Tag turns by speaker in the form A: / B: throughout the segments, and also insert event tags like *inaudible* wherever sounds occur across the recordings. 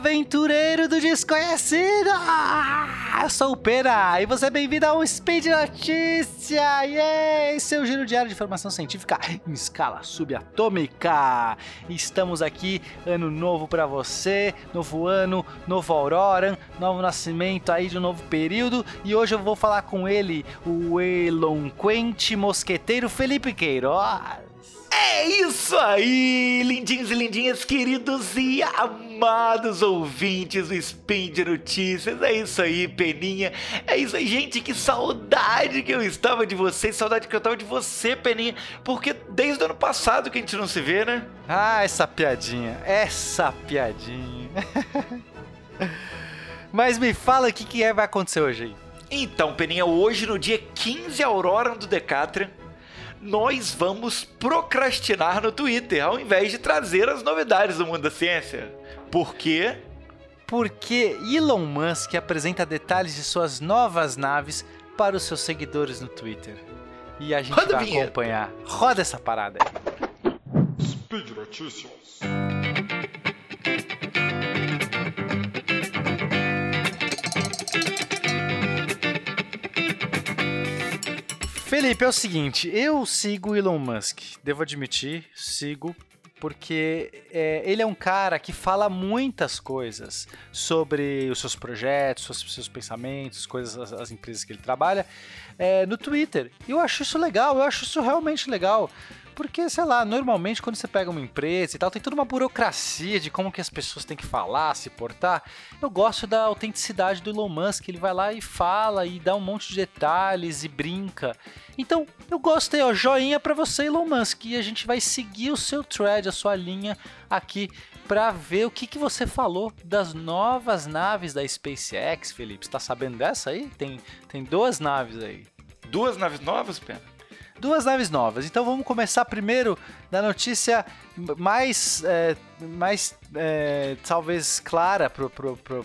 A: aventureiro do desconhecido! Eu sou o Pena e você é bem-vindo ao Speed Notícia! Yeah! Seu giro diário de informação científica em escala subatômica. Estamos aqui, ano novo para você, novo ano, novo Aurora, novo nascimento aí de um novo período e hoje eu vou falar com ele, o eloquente mosqueteiro Felipe Queiroz.
B: É isso aí, lindinhos e lindinhas, queridos e amados ouvintes do Spin de Notícias. É isso aí, Peninha. É isso aí, gente. Que saudade que eu estava de vocês, saudade que eu estava de você, Peninha. Porque desde o ano passado que a gente não se vê, né?
A: Ah, essa piadinha, essa piadinha. *laughs* Mas me fala o que, que é, vai acontecer hoje aí.
B: Então, Peninha, hoje no dia 15 Aurora do Decathlon, nós vamos procrastinar no Twitter, ao invés de trazer as novidades do mundo da ciência. Por quê?
A: Porque Elon Musk apresenta detalhes de suas novas naves para os seus seguidores no Twitter. E a gente
B: Roda
A: vai
B: vinheta.
A: acompanhar. Roda essa parada aí.
C: Speed Notícias.
A: Felipe, é o seguinte, eu sigo Elon Musk, devo admitir, sigo, porque é, ele é um cara que fala muitas coisas sobre os seus projetos, os seus pensamentos, coisas, as, as empresas que ele trabalha, é, no Twitter. E eu acho isso legal, eu acho isso realmente legal. Porque, sei lá, normalmente quando você pega uma empresa e tal, tem toda uma burocracia de como que as pessoas têm que falar, se portar. Eu gosto da autenticidade do Elon Musk, ele vai lá e fala e dá um monte de detalhes e brinca. Então, eu gostei, ó, joinha pra você, Elon Musk, e a gente vai seguir o seu thread, a sua linha aqui pra ver o que, que você falou das novas naves da SpaceX, Felipe. Você tá sabendo dessa aí? Tem, tem duas naves aí.
B: Duas naves novas, Pena?
A: Duas naves novas. Então vamos começar primeiro da notícia mais, é, mais é, talvez clara pro,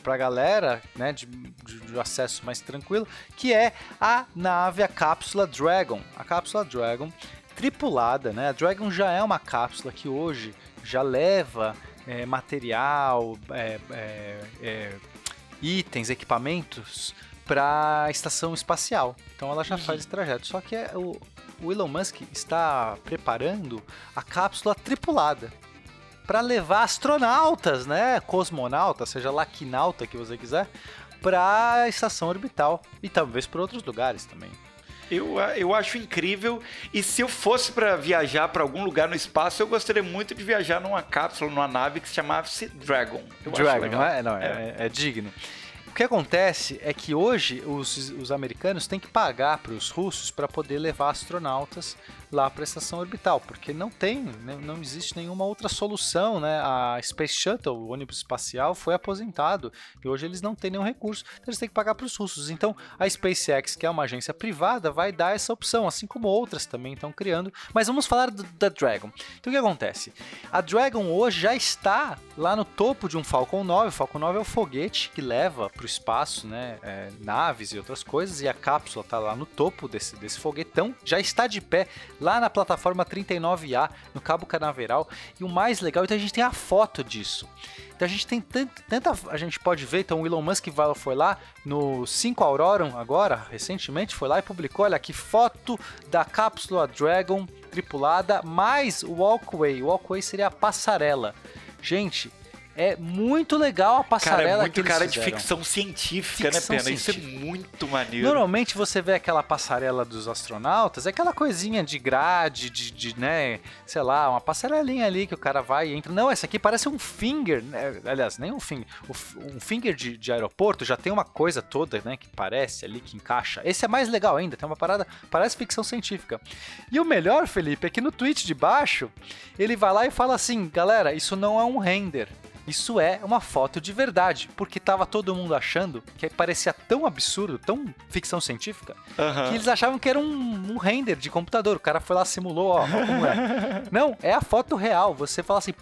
A: pra galera, né, de, de, de acesso mais tranquilo, que é a nave, a cápsula Dragon. A cápsula Dragon tripulada, né? A Dragon já é uma cápsula que hoje já leva é, material, é, é, é, itens, equipamentos para a estação espacial. Então ela já faz esse trajeto. Só que é o, o Elon Musk está preparando a cápsula tripulada para levar astronautas, né, cosmonautas, seja lá que nauta que você quiser, para a estação orbital e talvez para outros lugares também.
B: Eu, eu acho incrível. E se eu fosse para viajar para algum lugar no espaço, eu gostaria muito de viajar numa cápsula, numa nave que se chamasse Dragon. Eu
A: Dragon, não é? Não, é, é digno. O que acontece é que hoje os, os americanos têm que pagar para os russos para poder levar astronautas lá para a estação orbital, porque não tem, né, não existe nenhuma outra solução, né? A Space Shuttle, o ônibus espacial, foi aposentado e hoje eles não têm nenhum recurso, então eles têm que pagar para os russos. Então a SpaceX, que é uma agência privada, vai dar essa opção, assim como outras também estão criando. Mas vamos falar do- da Dragon. Então o que acontece? A Dragon hoje já está lá no topo de um Falcon 9. O Falcon 9 é o foguete que leva para o espaço, né? é, naves e outras coisas, e a cápsula está lá no topo desse, desse foguetão. Já está de pé lá na plataforma 39A, no Cabo Canaveral. E o mais legal, então a gente tem a foto disso. Então a gente tem tant- tanta. A gente pode ver, então o Elon Musk foi lá no 5 Auroron agora, recentemente, foi lá e publicou: olha que foto da cápsula Dragon tripulada, mais o Walkway. O Walkway seria a passarela. Gente, é muito legal a
B: Cara,
A: passarela
B: é muito
A: que eles
B: cara de ficção científica,
A: Ficção
B: né, Pena? Isso é
A: científica.
B: muito maneiro.
A: Normalmente você vê aquela passarela dos astronautas, é aquela coisinha de grade, de, de, né, sei lá, uma passarelinha ali que o cara vai e entra. Não, essa aqui parece um finger, né? aliás, nem um finger, um finger de, de aeroporto já tem uma coisa toda, né, que parece ali, que encaixa. Esse é mais legal ainda, tem uma parada, parece ficção científica. E o melhor, Felipe, é que no tweet de baixo, ele vai lá e fala assim, galera, isso não é um render. Isso é uma foto de verdade, porque tava todo mundo achando que parecia tão absurdo, tão ficção científica,
B: Aham.
A: que eles achavam que era um, um render de computador. O cara foi lá, simulou, ó, ó como é. *laughs* Não, é a foto real. Você fala assim,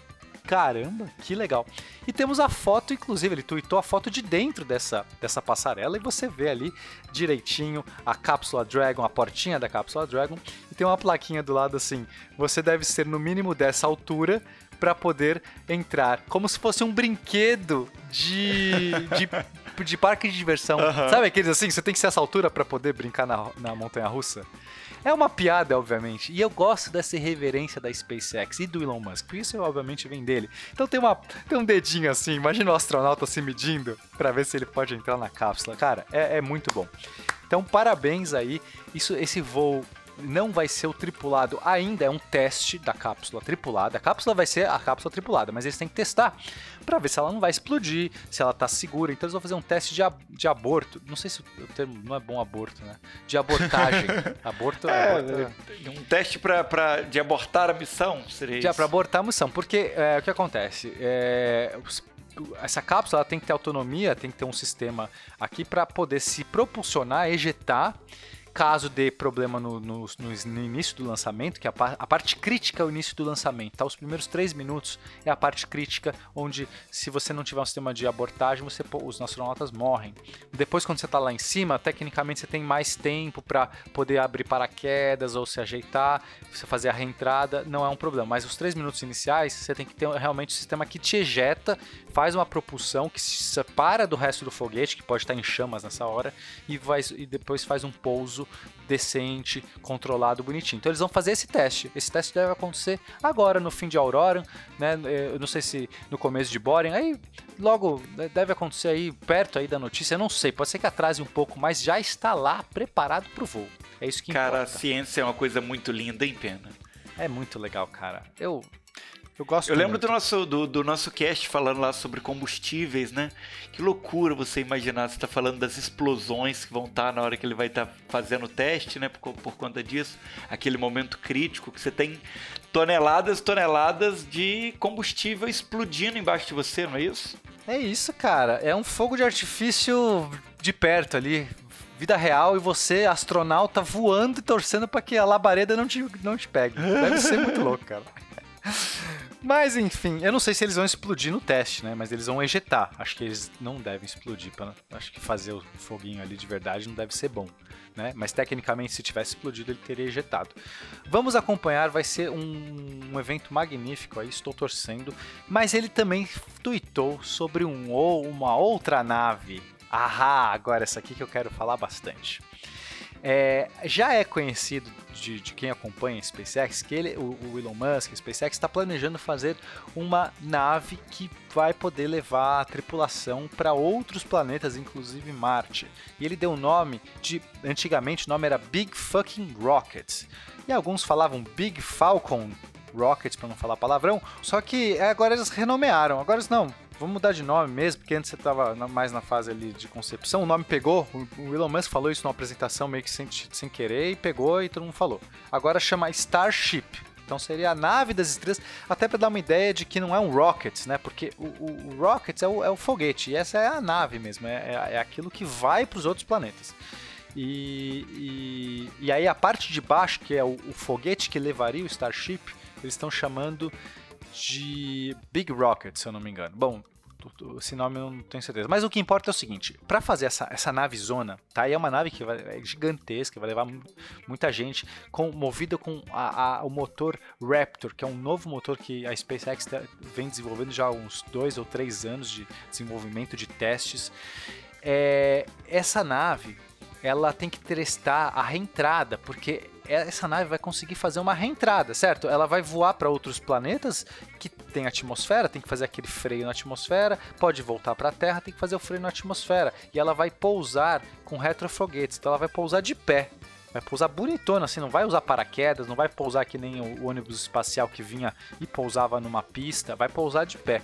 A: caramba, que legal. E temos a foto, inclusive, ele tweetou a foto de dentro dessa, dessa passarela e você vê ali direitinho a cápsula Dragon, a portinha da cápsula Dragon, e tem uma plaquinha do lado assim: você deve ser no mínimo dessa altura para poder entrar, como se fosse um brinquedo de, de, *laughs* de parque de diversão. Sabe aqueles assim, você tem que ser essa altura para poder brincar na, na montanha russa? É uma piada, obviamente. E eu gosto dessa irreverência da SpaceX e do Elon Musk. Por isso, obviamente, vem dele. Então tem, uma, tem um dedinho assim. Imagina o astronauta se medindo para ver se ele pode entrar na cápsula. Cara, é, é muito bom. Então, parabéns aí. Isso, esse voo não vai ser o tripulado ainda, é um teste da cápsula tripulada. A cápsula vai ser a cápsula tripulada, mas eles têm que testar para ver se ela não vai explodir, se ela tá segura. Então eles vão fazer um teste de, ab de aborto. Não sei se o termo não é bom aborto, né? De abortagem. *laughs* aborto é,
B: É,
A: aborto é-
B: um teste pra, pra, de abortar a missão, seria
A: Já
B: isso?
A: para abortar a missão, porque é, o que acontece? É, os- essa cápsula tem que ter autonomia, tem que ter um sistema aqui para poder se propulsionar, ejetar. Caso dê problema no, no- no- início do lançamento, que a, par- a parte crítica é o início do lançamento, tá? Os primeiros três minutos é a parte crítica, onde se você não tiver um sistema de abortagem, você, os astronautas morrem. Depois, quando você está lá em cima, tecnicamente você tem mais tempo para poder abrir paraquedas ou se ajeitar, você fazer a reentrada, não é um problema. Mas os três minutos iniciais, você tem que ter realmente um sistema que te ejeta, faz uma propulsão que se separa do resto do foguete, que pode estar em chamas nessa hora, e, vai, e depois faz um pouso decente, controlado, bonitinho. Então eles vão fazer esse teste. Esse teste deve acontecer agora, no fim de Aurora, né? Eu não sei se no começo de Boring, aí logo né, deve acontecer aí perto aí da notícia, eu não sei, pode ser que atrase um pouco, mas já está lá preparado para o voo. É isso que
B: Cara, a
A: importa.
B: ciência é uma coisa muito linda, hein, Pena?
A: É muito legal, cara. Eu eu gosto
B: Eu lembro
A: muito.
B: do nosso, do, do nosso cast falando lá sobre combustíveis, né? Que loucura você imaginar, você tá falando das explosões que vão estar na hora que ele vai estar fazendo o teste, né? Por, por conta disso. Aquele momento crítico que você tem toneladas toneladas de combustível explodindo embaixo de você, não é isso?
A: É isso, cara. É um fogo de artifício de perto ali. Vida real e você, astronauta, voando e torcendo para que a labareda não te, não te pegue. Deve ser muito *laughs* louco, cara. Mas enfim, eu não sei se eles vão explodir no teste, né? Mas eles vão ejetar. Acho que eles não devem explodir. Pra, acho que fazer o foguinho ali de verdade não deve ser bom, né? Mas tecnicamente, se tivesse explodido, ele teria ejetado. Vamos acompanhar, vai ser um, um evento magnífico aí, estou torcendo. Mas ele também tweetou sobre um, ou uma outra nave. Ahá, agora essa aqui que eu quero falar bastante. É, já é conhecido de, de quem acompanha a SpaceX que ele, o, o Elon Musk, a SpaceX, está planejando fazer uma nave que vai poder levar a tripulação para outros planetas, inclusive Marte. E ele deu o nome de. Antigamente o nome era Big Fucking Rocket. E alguns falavam Big Falcon Rocket, para não falar palavrão. Só que agora eles renomearam. Agora eles não. Vamos mudar de nome mesmo, porque antes você estava mais na fase ali de concepção. O nome pegou, o- Elon Musk falou isso numa apresentação meio que sem, sem querer e pegou e todo mundo falou. Agora chama Starship. Então seria a nave das estrelas, até para dar uma ideia de que não é um rocket, né? Porque o, o, o rocket é o, é o foguete e essa é a nave mesmo, é, é, é aquilo que vai para os outros planetas. E, e, e aí a parte de baixo, que é o, o foguete que levaria o Starship, eles estão chamando de Big Rocket, se eu não me engano. Bom, esse nome eu não tenho certeza. Mas o que importa é o seguinte: para fazer essa, essa nave zona, tá? E é uma nave que vai, é gigantesca, vai levar mu- muita gente, com, movida com a- a- o motor Raptor, que é um novo motor que a SpaceX tá- vem desenvolvendo já há uns dois ou três anos de desenvolvimento de testes. É, essa nave ela tem que testar a reentrada, porque essa nave vai conseguir fazer uma reentrada, certo? Ela vai voar para outros planetas que tem atmosfera, tem que fazer aquele freio na atmosfera, pode voltar para a Terra, tem que fazer o freio na atmosfera. E ela vai pousar com retrofoguetes, então ela vai pousar de pé. Vai pousar bonitona, assim, não vai usar paraquedas, não vai pousar que nem o ônibus espacial que vinha e pousava numa pista, vai pousar de pé.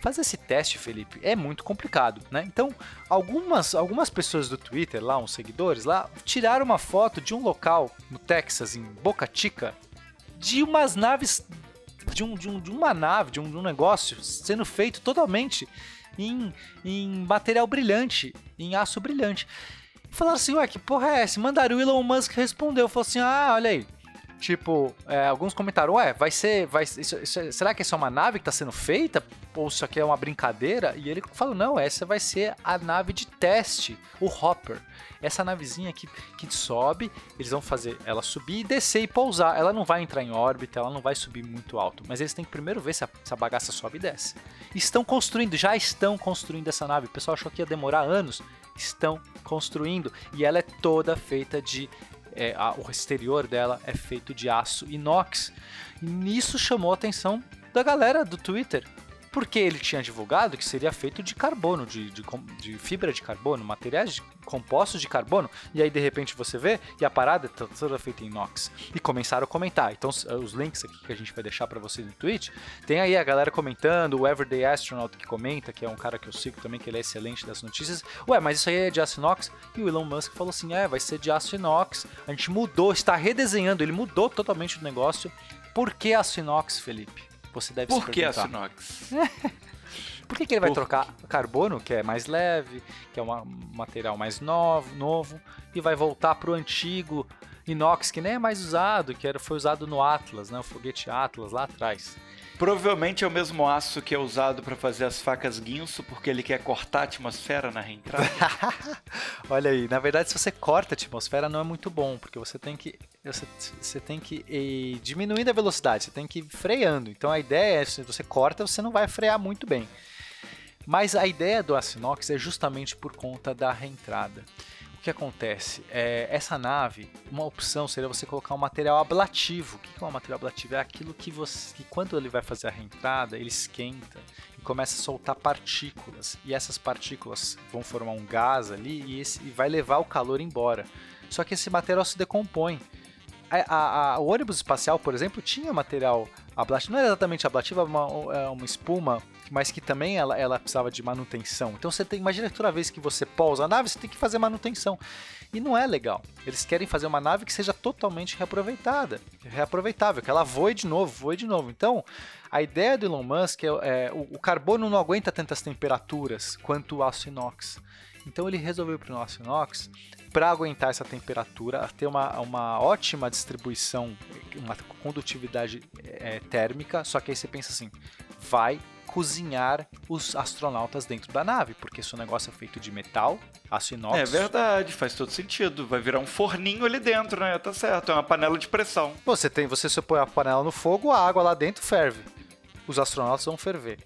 A: Fazer esse teste, Felipe, é muito complicado, né? Então, algumas, algumas pessoas do Twitter, lá, uns seguidores lá, tiraram uma foto de um local no Texas, em Boca Chica, de umas naves, de, um, de, um, de uma nave, de um, de um negócio sendo feito totalmente em, em material brilhante, em aço brilhante. Falaram assim, ué, que porra é essa? Mandaram o Elon Musk respondeu, falou assim, ah, olha aí, Tipo, é, alguns comentaram, ué, vai ser. Vai, isso- isso- será que isso é uma nave que tá sendo feita? Ou isso aqui é uma brincadeira? E ele falou, não, essa vai ser a nave de teste, o Hopper. Essa navezinha que, que sobe, eles vão fazer ela subir e descer e pousar. Ela não vai entrar em órbita, ela não vai subir muito alto. Mas eles têm que primeiro ver se a, se a bagaça sobe e desce. Estão construindo, já estão construindo essa nave. O pessoal achou que ia demorar anos. Estão construindo. E ela é toda feita de é, a- o exterior dela é feito de aço inox. E nisso chamou a atenção da galera do Twitter. Porque ele tinha divulgado que seria feito de carbono, de, de, de fibra de carbono, materiais de- compostos de carbono. E aí de repente você vê e a parada to- toda feita em inox. E começaram a comentar. Então os- os links aqui que a gente vai deixar para vocês no Twitch, tem aí a galera comentando, o Everyday Astronaut que comenta, que é um cara que eu sigo também, que ele é excelente das notícias. Ué, mas isso aí é de aço inox? E o Elon Musk falou assim: é, vai ser de aço inox. A gente mudou, está redesenhando, ele mudou totalmente o negócio. Por que aço inox, Felipe? Você deve
B: Por
A: se
B: que
A: perguntar.
B: aço inox? *laughs*
A: Por que, que ele vai
B: Por
A: trocar carbono, que é mais leve, que é um material mais novo, novo, e vai voltar pro antigo inox, que nem é mais usado, que era, foi usado no Atlas, né? O foguete Atlas lá atrás.
B: Provavelmente é o mesmo aço que é usado para fazer as facas guinso, porque ele quer cortar a atmosfera na reentrada. *laughs*
A: Olha aí, na verdade, se você corta a atmosfera, não é muito bom, porque você tem que. Você, você tem que ir diminuindo a velocidade, você tem que ir freando. Então a ideia é, se você corta, você não vai frear muito bem. Mas a ideia do aço inox é justamente por conta da reentrada. O que acontece? É, essa nave, uma opção seria você colocar um material ablativo. O que é um material ablativo? É aquilo que você, que quando ele vai fazer a reentrada, ele esquenta e começa a soltar partículas. E essas partículas vão formar um gás ali e, esse- e vai levar o calor embora. Só que esse material se decompõe. A- a- a- o ônibus espacial, por exemplo, tinha material ablativo. Não era exatamente ablativo, era uma, é uma espuma, mas que também ela, ela precisava de manutenção. Então você tem, imagina que toda vez que você pousa a nave, você tem que fazer manutenção. E não é legal. Eles querem fazer uma nave que seja totalmente reaproveitada, reaproveitável, que ela voe de novo, voe de novo. Então, a ideia do Elon Musk é, é o, o carbono não aguenta tantas temperaturas quanto o aço inox. Então ele resolveu para o aço inox para aguentar essa temperatura, ter uma, uma ótima distribuição, uma condutividade é, térmica. Só que aí você pensa assim, vai cozinhar os astronautas dentro da nave, porque se o negócio é feito de metal, aço inox.
B: É verdade, faz todo sentido. Vai virar um forninho ali dentro, né? Tá certo, é uma panela de pressão.
A: Você tem, você se põe a panela no fogo, a água lá dentro ferve. Os astronautas vão ferver.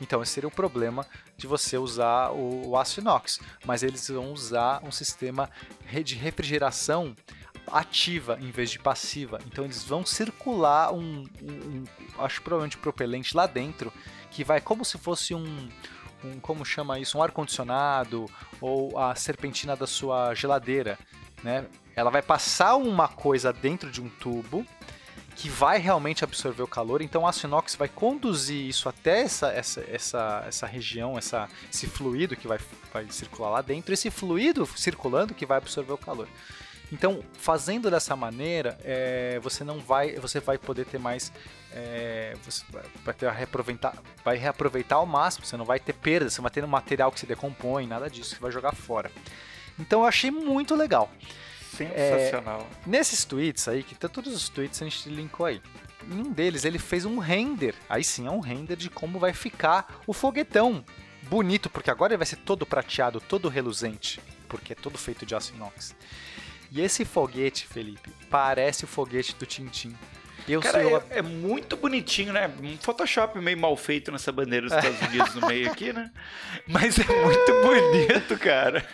A: Então esse seria o problema de você usar o, o aço inox, mas eles vão usar um sistema de refrigeração ativa em vez de passiva. Então eles vão circular um, um- um- acho provavelmente propelente lá dentro que vai como se fosse um um como chama isso, um ar condicionado ou a serpentina da sua geladeira, né? Ela vai passar uma coisa dentro de um tubo que vai realmente absorver o calor. Então, o aço inox vai conduzir isso até essa, essa, essa, essa região, essa, esse fluido que vai, vai circular lá dentro. Esse fluido circulando que vai absorver o calor. Então, fazendo dessa maneira, é, você não vai, você vai poder ter mais, é, você vai- ter a reaproveitar, vai reaproveitar ao máximo. Você não vai ter perda, você não vai ter um material que se decompõe, nada disso, você vai jogar fora. Então, eu achei muito legal.
B: Sensacional.
A: Nesses tweets aí, que tá todos os tweets a gente linkou aí. Em um deles ele fez um render, aí sim é um render de como vai ficar o foguetão. Bonito, porque agora ele vai ser todo prateado, todo reluzente, porque é todo feito de aço inox. E esse foguete, Felipe, parece o foguete do Tintim. Eu
B: Cara, é, é muito bonitinho, né? Um Photoshop meio mal feito nessa bandeira dos Estados Unidos no meio aqui, né? *laughs* Mas é muito bonito, cara.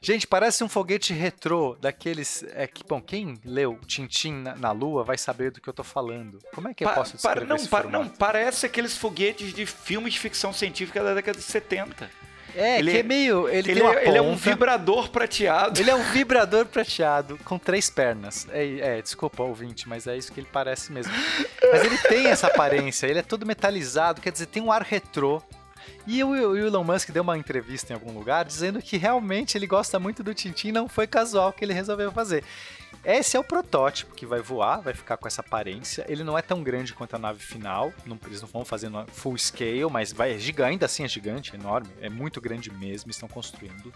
A: Gente, parece um foguete retrô daqueles. É, que, bom, quem leu Tintim na, na Lua vai saber do que eu tô falando. Como é que eu
B: Pa-
A: posso
B: para-
A: descrever
B: não,
A: esse
B: para-
A: formato?
B: não, parece aqueles foguetes de filmes de ficção científica da década de 70.
A: É,
B: ele
A: que é meio. Ele,
B: Ele, é, ele é um vibrador prateado.
A: Ele é um vibrador prateado com três pernas. É, é, desculpa, ouvinte, mas é isso que ele parece mesmo. Mas ele tem essa aparência, ele é todo metalizado, quer dizer, tem um ar retrô. E o, o Elon Musk deu uma entrevista em algum lugar dizendo que realmente ele gosta muito do Tintin, não foi casual que ele resolveu fazer. Esse é o protótipo que vai voar, vai ficar com essa aparência. Ele não é tão grande quanto a nave final, não, eles não vão fazer full scale, mas vai, é gigante, ainda assim é gigante, é enorme, é muito grande mesmo, estão construindo.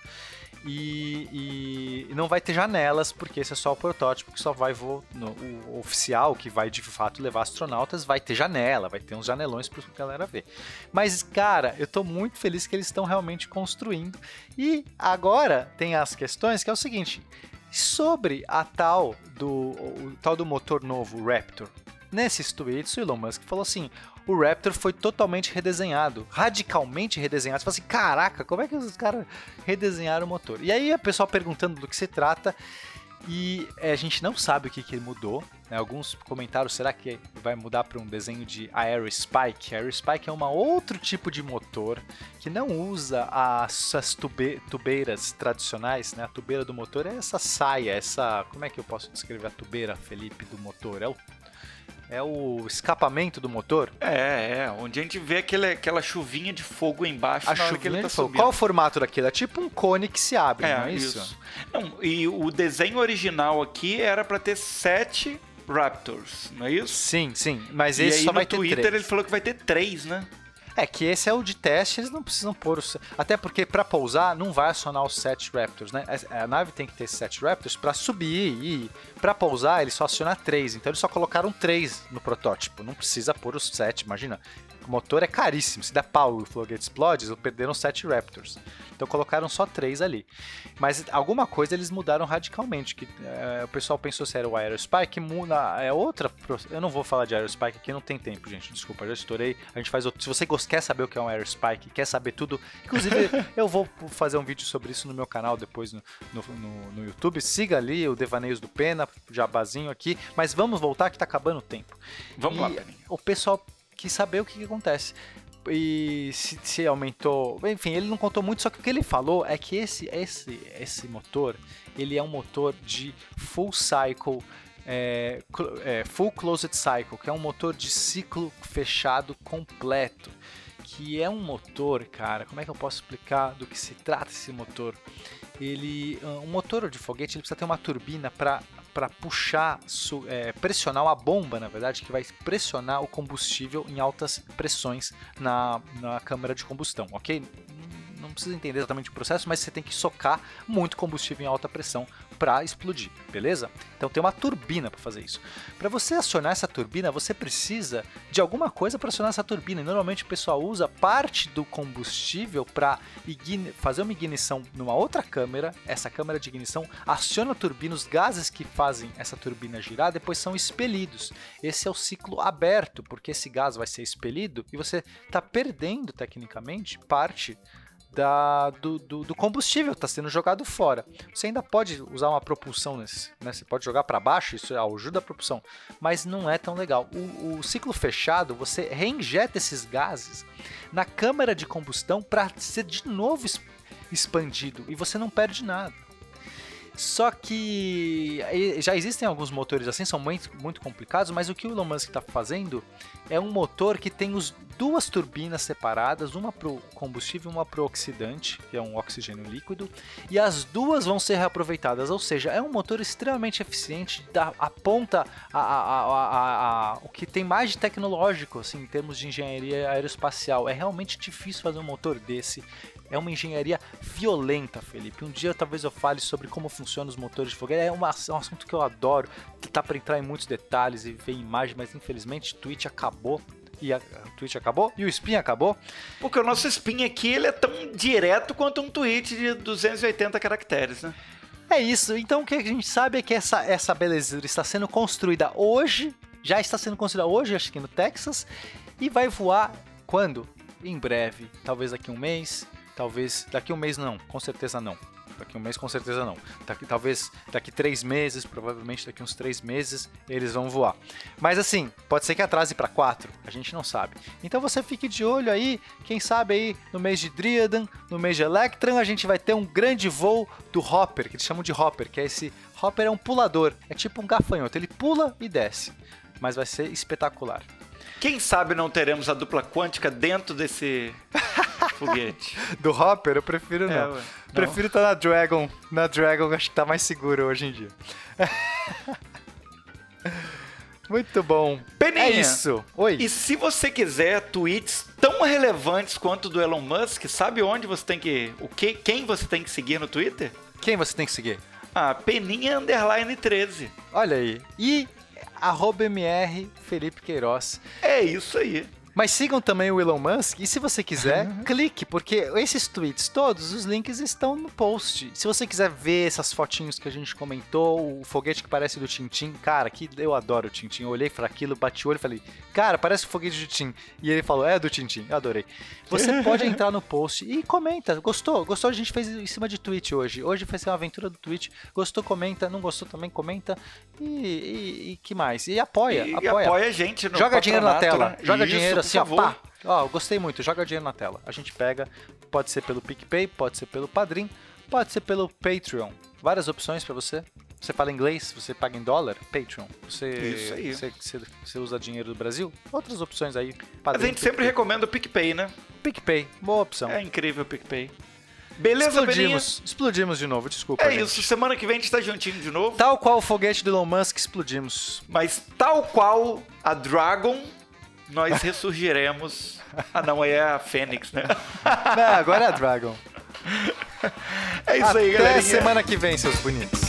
A: E, e não vai ter janelas, porque esse é só o protótipo que só vai voar. No, o oficial, que vai de fato levar astronautas, vai ter janela, vai ter uns janelões pra galera ver. Mas, cara, eu tô muito feliz que eles estão realmente construindo. E agora tem as questões que é o seguinte: sobre a tal do, o, tal do motor novo Raptor. Nesses tweets, o Elon Musk falou assim: o Raptor foi totalmente redesenhado, radicalmente redesenhado. Você fala assim: caraca, como é que os caras redesenharam o motor? E aí a pessoa perguntando do que se trata. E é, a gente não sabe o que, que mudou. Né? Alguns comentaram, será que vai mudar para um desenho de Aerospike? Aerospike é um outro tipo de motor que não usa as, as tube, tubeiras tradicionais. Né? A tubeira do motor é essa saia, essa... Como é que eu posso descrever a tubeira, Felipe, do motor? É o é o escapamento do motor?
B: É, é. Onde a gente vê aquele, aquela chuvinha de fogo embaixo
A: a na hora que ele tá subindo. Qual o formato daquilo? É tipo um cone que se abre, é, não é isso? isso?
B: Não, e o desenho original aqui era para ter sete Raptors, não é isso?
A: Sim, sim. Mas e esse só vai ter
B: Twitter
A: três.
B: ele falou que vai ter três, né?
A: É que esse é o de teste, eles não precisam pôr os. Até porque para pousar não vai acionar os 7 Raptors, né? A nave tem que ter 7 Raptors para subir e para pousar ele só aciona 3. Então eles só colocaram 3 no protótipo. Não precisa pôr os 7, imagina. O motor é caríssimo. Se der pau e o foguete explode, perderam 7 Raptors. Então colocaram só 3 ali. Mas alguma coisa eles mudaram radicalmente. Que é, o pessoal pensou se era o Aerospike, muda. É outra. Eu não vou falar de Aerospike aqui, não tem tempo, gente. Desculpa, já estourei. A gente faz outro. Se você quer saber o que é um Aerospike, quer saber tudo. Inclusive, *laughs* eu vou fazer um vídeo sobre isso no meu canal depois no, no, no, no YouTube. Siga ali o Devaneios do Pena, jabazinho aqui. Mas vamos voltar que tá acabando o tempo.
B: Vamos e lá, Peninha.
A: O pessoal quis saber o que, que acontece. E se, se, aumentou. Enfim, ele não contou muito, só que o que ele falou é que esse, esse, esse motor ele é um motor de full cycle. É, é, full closed cycle, que é um motor de ciclo fechado completo, que é um motor, cara, como é que eu posso explicar do que se trata esse motor? Ele, um motor de foguete, ele precisa ter uma turbina para para puxar, é, pressionar uma bomba, na verdade, que vai pressionar o combustível em altas pressões na, na câmara de combustão, ok? Não precisa entender exatamente o processo, mas você tem que socar muito combustível em alta pressão para explodir, beleza? Então tem uma turbina para fazer isso. Para você acionar essa turbina, você precisa de alguma coisa para acionar essa turbina. E normalmente o pessoal usa parte do combustível para fazer uma ignição numa outra câmera. Essa câmera de ignição aciona a turbina, os gases que fazem essa turbina girar depois são expelidos. Esse é o ciclo aberto, porque esse gás vai ser expelido e você está perdendo tecnicamente parte da, do, do, do combustível está sendo jogado fora. Você ainda pode usar uma propulsão nesse, né? Você pode jogar para baixo, isso ajuda a propulsão, mas não é tão legal. O, o ciclo fechado, você reinjeta esses gases na câmara de combustão para ser de novo expandido e você não perde nada. Só que já existem alguns motores assim, são muito, muito complicados, mas o que o Elon Musk está fazendo é um motor que tem os, duas turbinas separadas, uma para o combustível e uma para o oxidante, que é um oxigênio líquido, e as duas vão ser reaproveitadas, ou seja, é um motor extremamente eficiente, da, aponta a, a, a, o que tem mais de tecnológico assim, em termos de engenharia aeroespacial. É realmente difícil fazer um motor desse é uma engenharia violenta, Felipe. Um dia talvez eu fale sobre como funcionam os motores de foguete. É, é um assunto que eu adoro. Tá para entrar em muitos detalhes e ver imagens, mas infelizmente o tweet acabou e a, Twitch acabou e o spin acabou.
B: Porque o nosso spin aqui ele é tão direto quanto um tweet de 280 caracteres, né?
A: É isso. Então o que a gente sabe é que essa, essa belezura está sendo construída hoje, já está sendo construída hoje, acho que no Texas, e vai voar quando? Em breve, talvez daqui a um mês, Talvez daqui um mês não, com certeza não. Daqui um mês com certeza não. Daqui, talvez daqui três meses, provavelmente daqui uns três meses, eles vão voar. Mas assim, pode ser que atrase para quatro, a gente não sabe. Então você fique de olho aí, quem sabe aí no mês de Driadan, no mês de Electron, a gente vai ter um grande voo do Hopper, que eles chamam de Hopper, que é esse. Hopper é um pulador, é tipo um gafanhoto, ele pula e desce. Mas vai ser espetacular.
B: Quem sabe não teremos a dupla quântica dentro desse *laughs* foguete.
A: Do Hopper, eu prefiro é, não. Ué, não. Prefiro estar tá na Dragon. Na Dragon acho que tá mais seguro hoje em dia. *laughs* Muito bom.
B: Peninha.
A: É isso. Oi.
B: E se você quiser tweets tão relevantes quanto o do Elon Musk, sabe onde você tem que. O que, quem você tem que seguir no Twitter?
A: Quem você tem que seguir?
B: Ah, Peninha Underline 13.
A: Olha aí. E arroba MR Felipe Queiroz.
B: É isso aí.
A: Mas sigam também o Elon Musk e se você quiser, clique, porque esses tweets todos, os links estão no post. Se você quiser ver essas fotinhos que a gente comentou, o foguete que parece do Tintim, cara, que eu adoro o Tintim. Eu olhei para aquilo, bati o olho e falei, cara, parece o foguete do Tintim. E ele falou, é do Tintim, eu adorei. Você *laughs* pode entrar no post e comenta. Gostou? Gostou? A gente fez em cima de tweet hoje. Hoje vai ser uma aventura do tweet. Gostou, comenta. Não gostou também, comenta. E, e, e que mais? E apoia,
B: E
A: apoia.
B: apoia a gente no
A: Joga dinheiro na tela.
B: né?
A: Joga
B: Isso,
A: dinheiro assim, ó, pá. Ó, gostei muito. Joga dinheiro na tela. A gente pega, pode ser pelo PicPay, pode ser pelo Padrim, pode ser pelo Patreon. Várias opções pra você. Você fala inglês, você paga em dólar, Patreon. Você,
B: Isso aí.
A: Você, você, você usa dinheiro do Brasil? Outras opções aí.
B: Mas a
A: Padrim,
B: gente sempre recomenda o PicPay, né?
A: PicPay, boa opção.
B: É incrível o PicPay. Beleza,
A: explodimos, explodimos de novo, desculpa.
B: É
A: gente.
B: isso, semana que vem a gente tá juntinho de novo.
A: Tal qual o foguete do Elon Musk, explodimos.
B: Mas tal qual a Dragon, nós ressurgiremos. ah, não, aí é a Fênix, né?
A: Não, agora é a Dragon.
B: É isso aí,
A: Até
B: galerinha.
A: semana que vem, seus bonitos.